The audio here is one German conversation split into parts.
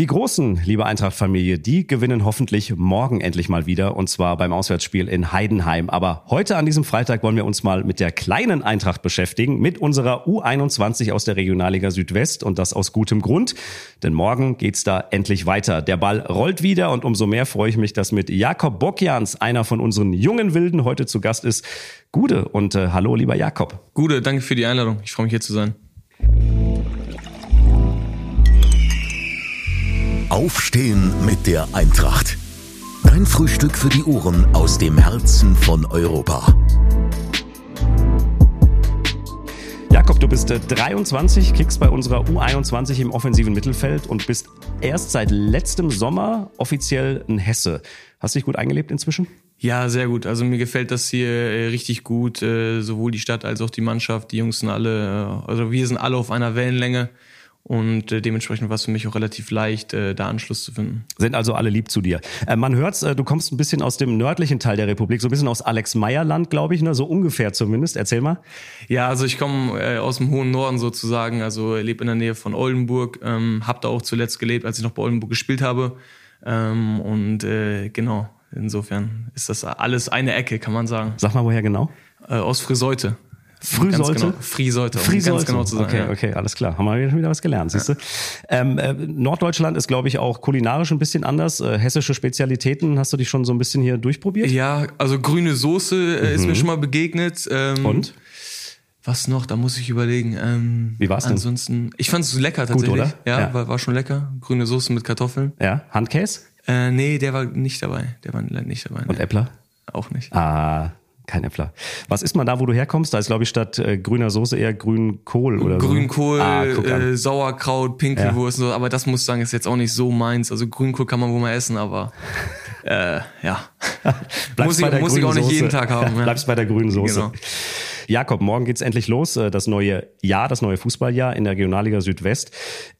Die Großen, liebe Eintracht-Familie, die gewinnen hoffentlich morgen endlich mal wieder und zwar beim Auswärtsspiel in Heidenheim. Aber heute an diesem Freitag wollen wir uns mal mit der kleinen Eintracht beschäftigen, mit unserer U21 aus der Regionalliga Südwest und das aus gutem Grund, denn morgen geht's da endlich weiter. Der Ball rollt wieder und umso mehr freue ich mich, dass mit Jakob Bokjans, einer von unseren jungen Wilden, heute zu Gast ist. Gude und äh, hallo, lieber Jakob. Gude, danke für die Einladung. Ich freue mich hier zu sein. Aufstehen mit der Eintracht. Dein Frühstück für die Ohren aus dem Herzen von Europa. Jakob, du bist 23, kickst bei unserer U21 im offensiven Mittelfeld und bist erst seit letztem Sommer offiziell ein Hesse. Hast du dich gut eingelebt inzwischen? Ja, sehr gut. Also mir gefällt das hier äh, richtig gut, äh, sowohl die Stadt als auch die Mannschaft. Die Jungs sind alle, äh, also wir sind alle auf einer Wellenlänge. Und äh, dementsprechend war es für mich auch relativ leicht, äh, da Anschluss zu finden. Sind also alle lieb zu dir. Äh, man hört's, äh, du kommst ein bisschen aus dem nördlichen Teil der Republik, so ein bisschen aus Alex Meyer Land, glaube ich, ne? so ungefähr zumindest. Erzähl mal. Ja, also ich komme äh, aus dem hohen Norden sozusagen, also lebe in der Nähe von Oldenburg, ähm, habe da auch zuletzt gelebt, als ich noch bei Oldenburg gespielt habe. Ähm, und äh, genau, insofern ist das alles eine Ecke, kann man sagen. Sag mal, woher genau? Äh, aus Friseute. Früh sollte? Genau, Free sollte, um ganz sollte. genau zu sein. Okay, ja. okay, alles klar. Haben wir wieder was gelernt, siehst du? Ähm, äh, Norddeutschland ist, glaube ich, auch kulinarisch ein bisschen anders. Äh, hessische Spezialitäten, hast du dich schon so ein bisschen hier durchprobiert? Ja, also grüne Soße äh, ist mir schon mal begegnet. Ähm, Und? Was noch? Da muss ich überlegen. Ähm, Wie war's denn? Ansonsten, ich fand es lecker tatsächlich. oder? Ja, Ja. War, war schon lecker. Grüne Soße mit Kartoffeln. Ja, Handkäse Äh, nee, der war nicht dabei. Der war nicht dabei. und Nee. Äppler? Auch nicht. Ah, kein Äppler. Was ist man da, wo du herkommst? Da ist, glaube ich, statt äh, grüner Soße eher Grünkohl oder Grünkohl, so. Ah, äh, Sauerkraut, Pinkelwurst, und so, aber das muss ich sagen, ist jetzt auch nicht so meins. Also Grünkohl kann man wohl mal essen, aber äh, ja. Muss ich, muss ich auch nicht jeden. Tag haben. Ja. Bleibst bei der grünen Soße. Genau. Jakob, morgen geht's endlich los, äh, das neue Jahr, das neue Fußballjahr in der Regionalliga Südwest.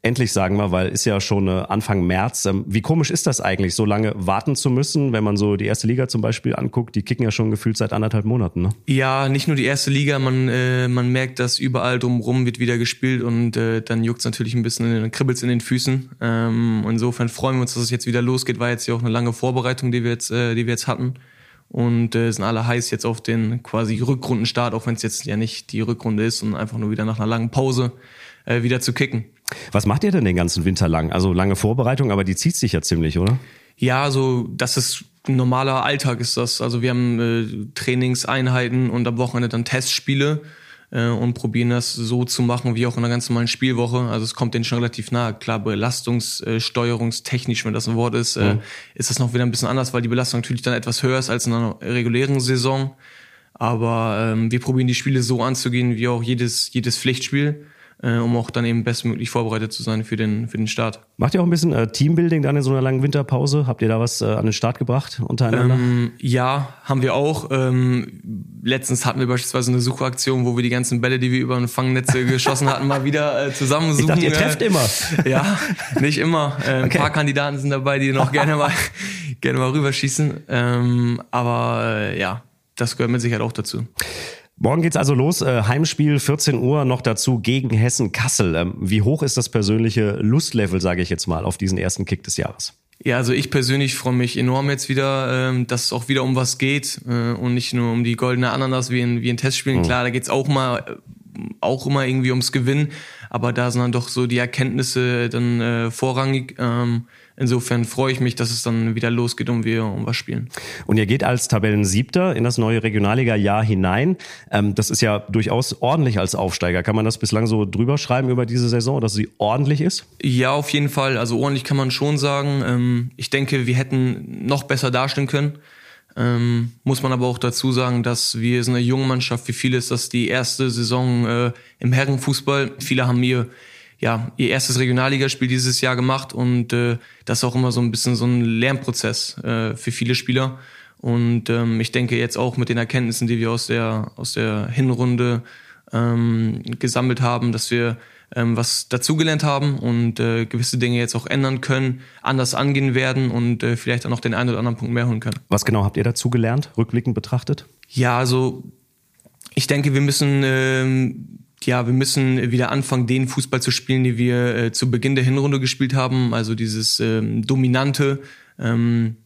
Endlich sagen wir, weil ist ja schon äh, Anfang März. Ähm, Wie komisch ist das eigentlich, so lange warten zu müssen, wenn man so die erste Liga zum Beispiel anguckt? Die kicken ja schon gefühlt seit anderthalb Monaten, ne? Ja, nicht nur die erste Liga, man, äh, man merkt, dass überall drumherum wird wieder gespielt und äh, dann juckt's natürlich ein bisschen, in den, kribbelt's in den Füßen. Ähm, insofern freuen wir uns, dass es jetzt wieder losgeht. War jetzt ja auch eine lange Vorbereitung, die wir jetzt, äh, die wir jetzt hatten. Und äh, sind alle heiß jetzt auf den quasi Rückrundenstart, auch wenn es jetzt ja nicht die Rückrunde ist und einfach nur wieder nach einer langen Pause äh, wieder zu kicken. Was macht ihr denn den ganzen Winter lang? Also lange Vorbereitung, aber die zieht sich ja ziemlich, oder? Ja, so das ist ein normaler Alltag ist das. Also wir haben äh, Trainingseinheiten und am Wochenende dann Testspiele äh, und probieren das so zu machen wie auch in einer ganz normalen Spielwoche. Also es kommt denen schon relativ nahe. Klar, belastungssteuerungstechnisch, wenn das ein Wort ist, äh, ist das noch wieder ein bisschen anders, weil die Belastung natürlich dann etwas höher ist als in einer regulären Saison. Aber ähm, wir probieren die Spiele so anzugehen wie auch jedes jedes Pflichtspiel, äh, um auch dann eben bestmöglich vorbereitet zu sein für den für den Start. Macht ihr auch ein bisschen äh, Teambuilding dann in so einer langen Winterpause? Habt ihr da was äh, an den Start gebracht untereinander? Ähm, ja, haben wir auch. Ähm, letztens hatten wir beispielsweise eine Suchaktion, wo wir die ganzen Bälle, die wir über ein Fangnetze geschossen hatten, mal wieder äh, zusammensuchen. ich dachte, ihr trefft äh, immer. Ja, nicht immer. Äh, ein Okay. paar Kandidaten sind dabei, die noch gerne mal gerne mal rüberschießen. Ähm, aber äh, ja, das gehört mit Sicherheit auch dazu. Morgen geht's also los. Äh, Heimspiel 14 Uhr noch dazu gegen Hessen Kassel. Ähm, wie hoch ist das persönliche Lustlevel, sage ich jetzt mal, auf diesen ersten Kick des Jahres? Ja, also ich persönlich freue mich enorm jetzt wieder, ähm, dass es auch wieder um was geht äh, und nicht nur um die goldene Ananas wie in, wie in Testspielen. Klar, da geht's auch mal äh, auch immer irgendwie ums Gewinnen, aber da sind dann doch so die Erkenntnisse dann äh, vorrangig. Ähm, insofern freue ich mich, dass es dann wieder losgeht und wir um was spielen. Und ihr geht als Tabellensiebter in das neue Regionalliga-Jahr hinein. Ähm, das ist ja durchaus ordentlich als Aufsteiger. Kann man das bislang so drüber schreiben über diese Saison, dass sie ordentlich ist? Ja, auf jeden Fall. Also ordentlich kann man schon sagen. Ähm, ich denke, wir hätten noch besser dastehen können. Ähm, muss man aber auch dazu sagen, dass wir sind eine junge Mannschaft. Wie viele ist das die erste Saison äh, im Herrenfußball? Viele haben ihr ja ihr erstes Regionalligaspiel dieses Jahr gemacht und äh, das ist auch immer so ein bisschen so ein Lernprozess äh, für viele Spieler. Und ähm, ich denke jetzt auch mit den Erkenntnissen, die wir aus der aus der Hinrunde ähm, gesammelt haben, dass wir ähm, was dazugelernt haben und äh, gewisse Dinge jetzt auch ändern können, anders angehen werden und äh, vielleicht auch noch den einen oder anderen Punkt mehr holen können. Was genau habt ihr dazu gelernt, rückblickend betrachtet? Ja, also ich denke, wir müssen ähm, ja, wir müssen wieder anfangen, den Fußball zu spielen, den wir äh, zu Beginn der Hinrunde gespielt haben. Also dieses ähm, dominante. Ähm,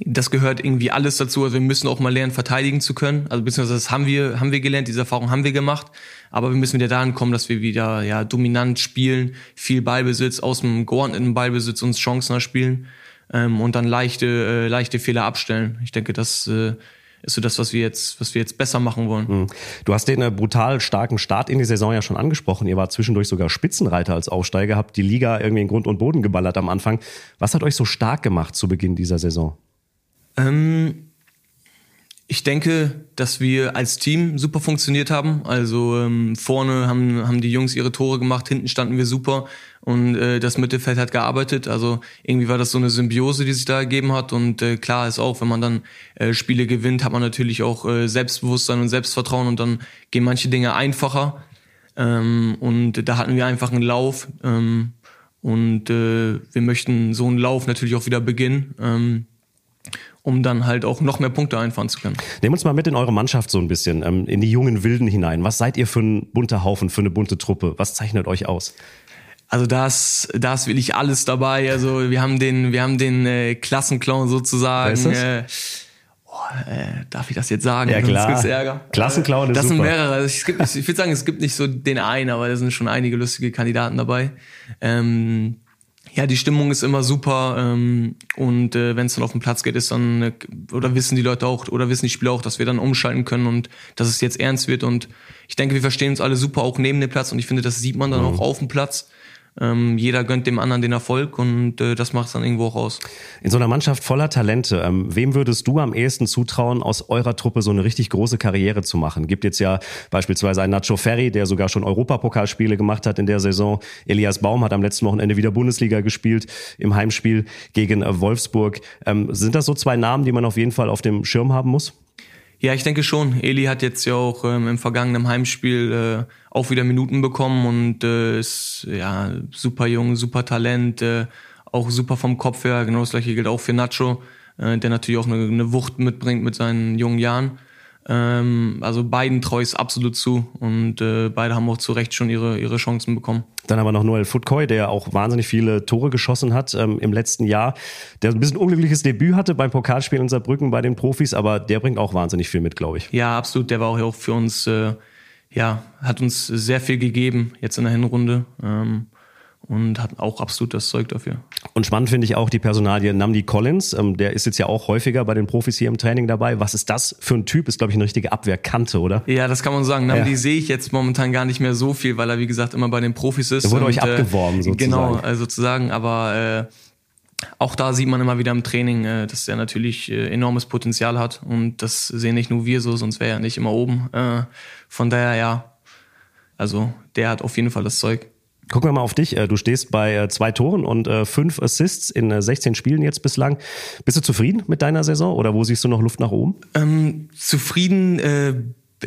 das gehört irgendwie alles dazu. Also wir müssen auch mal lernen, verteidigen zu können. Also beziehungsweise das haben wir, haben wir gelernt, diese Erfahrung haben wir gemacht. Aber wir müssen wieder dahin kommen, dass wir wieder ja dominant spielen, viel Ballbesitz, aus dem geordneten Ballbesitz uns Chancen erspielen ähm, und dann leichte, äh, leichte Fehler abstellen. Ich denke, das äh, ist so das, was wir jetzt, was wir jetzt besser machen wollen. Mhm. Du hast den äh, brutal starken Start in die Saison ja schon angesprochen. Ihr war zwischendurch sogar Spitzenreiter als Aufsteiger, habt die Liga irgendwie in Grund und Boden geballert am Anfang. Was hat euch so stark gemacht zu Beginn dieser Saison? Ähm, ich denke, dass wir als Team super funktioniert haben. Also ähm, vorne haben, haben die Jungs ihre Tore gemacht, hinten standen wir super und äh, das Mittelfeld hat gearbeitet. Also irgendwie war das so eine Symbiose, die sich da ergeben hat. Und äh, klar ist auch, wenn man dann äh, Spiele gewinnt, hat man natürlich auch äh, Selbstbewusstsein und Selbstvertrauen und dann gehen manche Dinge einfacher. Ähm, und da hatten wir einfach einen Lauf. Ähm, und äh, wir möchten so einen Lauf natürlich auch wieder beginnen. Ähm, um dann halt auch noch mehr Punkte einfahren zu können. Nehmen uns mal mit in eure Mannschaft so ein bisschen, ähm, in die jungen Wilden hinein. Was seid ihr für ein bunter Haufen, für eine bunte Truppe? Was zeichnet euch aus? Also das, da ist wirklich alles dabei. Also wir haben den, wir haben den äh, Klassenclown sozusagen. Äh, oh, äh, darf ich das jetzt sagen? Ja klar. Sonst gibt's Ärger. Klassenclown ist Das super. sind mehrere. Also ich, ich, ich würde sagen, es gibt nicht so den einen, aber da sind schon einige lustige Kandidaten dabei. Ähm, ja, die Stimmung ist immer super ähm, und äh, wenn es dann auf den Platz geht, ist dann äh, oder wissen die Leute auch oder wissen die Spieler auch, dass wir dann umschalten können und dass es jetzt ernst wird. Und ich denke, wir verstehen uns alle super auch neben dem Platz. Und ich finde, das sieht man dann mhm. auch auf dem Platz ähm, jeder gönnt dem anderen den Erfolg und äh, das macht es dann irgendwo auch aus. In so einer Mannschaft voller Talente, ähm, wem würdest du am ehesten zutrauen, aus eurer Truppe so eine richtig große Karriere zu machen? Gibt jetzt ja beispielsweise einen Nacho Ferri, der sogar schon Europapokalspiele gemacht hat in der Saison. Elias Baum hat am letzten Wochenende wieder Bundesliga gespielt im Heimspiel gegen äh, Wolfsburg. Ähm, sind das so zwei Namen, die man auf jeden Fall auf dem Schirm haben muss? Ja, ich denke schon. Eli hat jetzt ja auch ähm, im vergangenen Heimspiel äh, auch wieder Minuten bekommen und äh, ist ja super jung, super Talent, äh, auch super vom Kopf her. Genau das gleiche gilt auch für Nacho, äh, der natürlich auch eine, eine Wucht mitbringt mit seinen jungen Jahren. Ähm, also beiden ich es absolut zu und äh, beide haben auch zu Recht schon ihre, ihre Chancen bekommen. Dann aber noch Noel Futkoy, der auch wahnsinnig viele Tore geschossen hat ähm, im letzten Jahr, der ein bisschen unglückliches Debüt hatte beim Pokalspiel in Saarbrücken bei den Profis, aber der bringt auch wahnsinnig viel mit, glaube ich. Ja, absolut. Der war auch für uns, äh, ja, hat uns sehr viel gegeben jetzt in der Hinrunde. Ähm, und hat auch absolut das Zeug dafür. Und spannend finde ich auch die Personalie Namdi Collins. Ähm, der ist jetzt ja auch häufiger bei den Profis hier im Training dabei. Was ist das für ein Typ? Ist, glaube ich, eine richtige Abwehrkante, oder? Ja, das kann man sagen. Namdi ja. sehe ich jetzt momentan gar nicht mehr so viel, weil er, wie gesagt, immer bei den Profis ist. Er wurde und, euch abgeworben, sozusagen. Genau, also sozusagen. Aber äh, auch da sieht man immer wieder im Training, äh, dass er natürlich äh, enormes Potenzial hat. Und das sehen nicht nur wir so, sonst wäre er nicht immer oben. Äh, von daher, ja, also der hat auf jeden Fall das Zeug. Gucken wir mal auf dich. Äh, du stehst bei äh, zwei Toren und äh, fünf Assists in 16 Spielen jetzt bislang. Bist du zufrieden mit deiner Saison oder wo siehst du noch Luft nach oben? Ähm, zufrieden äh,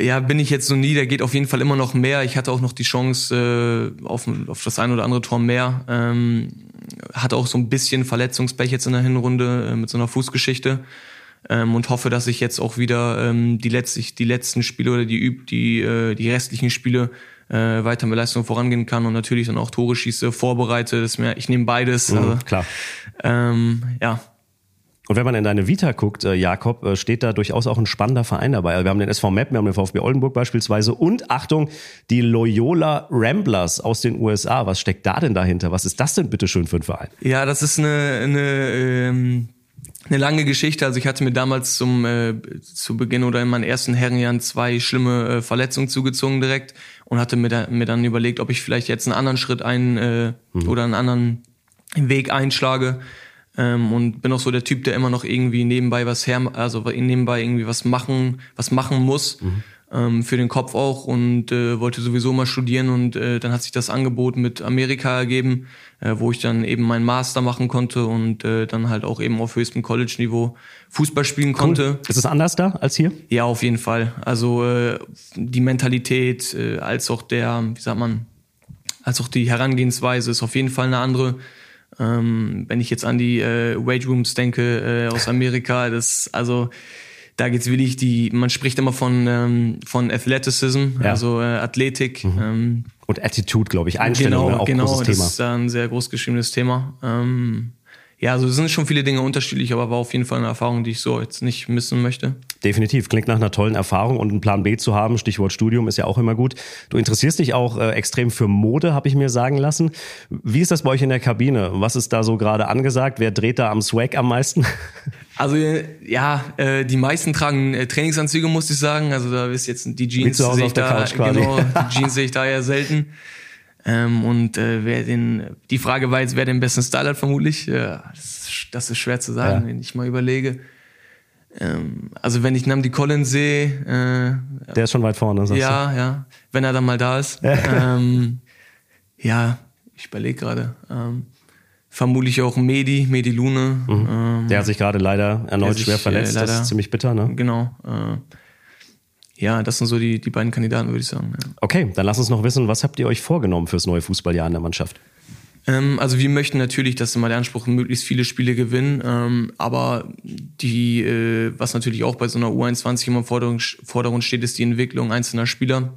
ja, bin ich jetzt so nie. Da geht auf jeden Fall immer noch mehr. Ich hatte auch noch die Chance äh, auf, auf das ein oder andere Tor mehr. Ähm, hatte auch so ein bisschen Verletzungspech jetzt in der Hinrunde äh, mit so einer Fußgeschichte. Ähm, und hoffe, dass ich jetzt auch wieder ähm, die, letztlich, die letzten Spiele oder die, die, äh, die restlichen Spiele äh, weiter mit Leistung vorangehen kann und natürlich dann auch Tore schieße, vorbereite. Das mir, ich nehme beides. Mhm, also, klar. Ähm, ja, und wenn man in deine Vita guckt, äh, Jakob, äh, steht da durchaus auch ein spannender Verein dabei. Wir haben den SV Map, wir haben den VfB Oldenburg beispielsweise und Achtung, die Loyola Ramblers aus den USA. Was steckt da denn dahinter? Was ist das denn bitte schön für ein Verein? Ja, das ist eine, eine ähm eine lange Geschichte. Also ich hatte mir damals zum äh, zu Beginn oder in meinen ersten Herrenjahren zwei schlimme äh, Verletzungen zugezogen direkt und hatte mir, da, mir dann überlegt, ob ich vielleicht jetzt einen anderen Schritt ein äh, mhm. oder einen anderen Weg einschlage. Ähm, und bin auch so der Typ, der immer noch irgendwie nebenbei was her, also nebenbei irgendwie was machen, was machen muss. Mhm ähm, für den Kopf auch und äh, wollte sowieso mal studieren und äh, dann hat sich das Angebot mit Amerika ergeben, äh, wo ich dann eben meinen Master machen konnte und äh, dann halt auch eben auf höchstem College-Niveau Fußball spielen konnte. Cool. Ist es anders da als hier? Ja, auf jeden Fall. Also äh, die Mentalität äh, als auch der, wie sagt man, als auch die Herangehensweise ist auf jeden Fall eine andere. Ähm, wenn ich jetzt an die äh, Wage Rooms denke äh, aus Amerika, das also da geht's wirklich die, man spricht immer von, ähm, von Athleticism, ja. also äh, Athletik. Mhm. Ähm, und Attitude, glaube ich, Einstellung, genau, auch genau, großes das Thema. ist ein sehr groß geschriebenes Thema. Ähm, ja, also es sind schon viele Dinge unterschiedlich, aber war auf jeden Fall eine Erfahrung, die ich so jetzt nicht missen möchte. Definitiv. Klingt nach einer tollen Erfahrung und einen Plan B zu haben. Stichwort Studium ist ja auch immer gut. Du interessierst dich auch äh, extrem für Mode, habe ich mir sagen lassen. Wie ist das bei euch in der Kabine? Was ist da so gerade angesagt? Wer dreht da am Swag am meisten? Also ja, äh, die meisten tragen äh, Trainingsanzüge, muss ich sagen. Also da ist jetzt die Jeans sehe ich da, genau, die Jeans sehe ich da eher selten. Ähm, und äh, wer den, die Frage war jetzt, wer den besten Style hat, vermutlich. Ja, das, das ist schwer zu sagen, ja. wenn ich mal überlege. Ähm, also wenn ich Namdi Collins sehe, äh, der ist schon weit vorne, sagst ja, du? Ja, wenn er dann mal da ist. ähm, ja, ich überlege gerade. Ähm, vermutlich auch Medi, Medi Lune. Mhm. Ähm, der hat sich gerade leider erneut sich, schwer äh, verletzt. Äh, leider, das ist ziemlich bitter, ne? Genau. Äh, ja, das sind so die, die beiden Kandidaten, würde ich sagen. Ja. Okay, dann lass uns noch wissen, was habt ihr euch vorgenommen fürs neue Fußballjahr in der Mannschaft? Ähm, also wir möchten natürlich, dass immer der Anspruch möglichst viele Spiele gewinnen, ähm, aber die, äh, was natürlich auch bei so einer U21 immer im Vordergrund steht, ist die Entwicklung einzelner Spieler.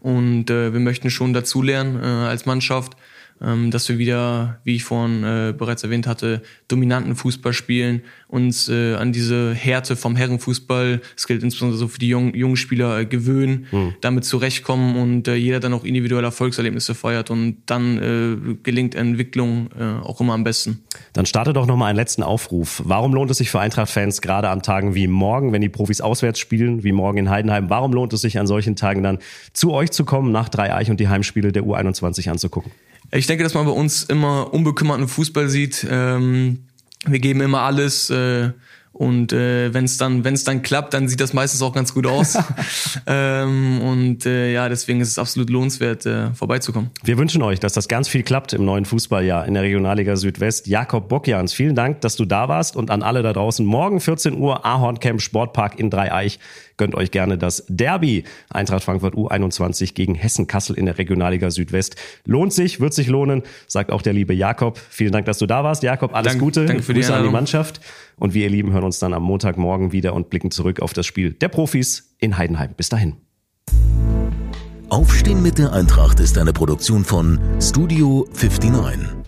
Und äh, wir möchten schon dazulernen äh, als Mannschaft ähm, dass wir wieder, wie ich vorhin äh, bereits erwähnt hatte, dominanten Fußball spielen, uns äh, an diese Härte vom Herrenfußball, das gilt insbesondere so für die jungen, jungen Spieler, äh, gewöhnen, mhm. damit zurechtkommen und äh, jeder dann auch individuelle Erfolgserlebnisse feiert und dann äh, gelingt Entwicklung äh, auch immer am besten. Dann starte doch nochmal einen letzten Aufruf. Warum lohnt es sich für Eintracht-Fans gerade an Tagen wie morgen, wenn die Profis auswärts spielen, wie morgen in Heidenheim, warum lohnt es sich an solchen Tagen dann zu euch zu kommen, nach Dreieich und die Heimspiele der U21 anzugucken? Ich denke, dass man bei uns immer unbekümmerten Fußball sieht. Ähm, wir geben immer alles. Äh, und äh, wenn es dann, wenn es dann klappt, dann sieht das meistens auch ganz gut aus. ähm, und äh, ja, deswegen ist es absolut lohnenswert, äh, vorbeizukommen. Wir wünschen euch, dass das ganz viel klappt im neuen Fußballjahr in der Regionalliga Südwest. Jakob Bockjans, vielen Dank, dass du da warst und an alle da draußen. Morgen 14 Uhr Ahorncamp Sportpark in Dreieich. Gönnt euch gerne das Derby Eintracht Frankfurt U21 gegen Hessen Kassel in der Regionalliga Südwest. Lohnt sich, wird sich lohnen, sagt auch der liebe Jakob. Vielen Dank, dass du da warst. Jakob, alles Dank, Gute. Danke für Grüße die an die Mannschaft. Und wir, ihr Lieben, hören uns dann am Montagmorgen wieder und blicken zurück auf das Spiel der Profis in Heidenheim. Bis dahin. Aufstehen mit der Eintracht ist eine Produktion von Studio 59.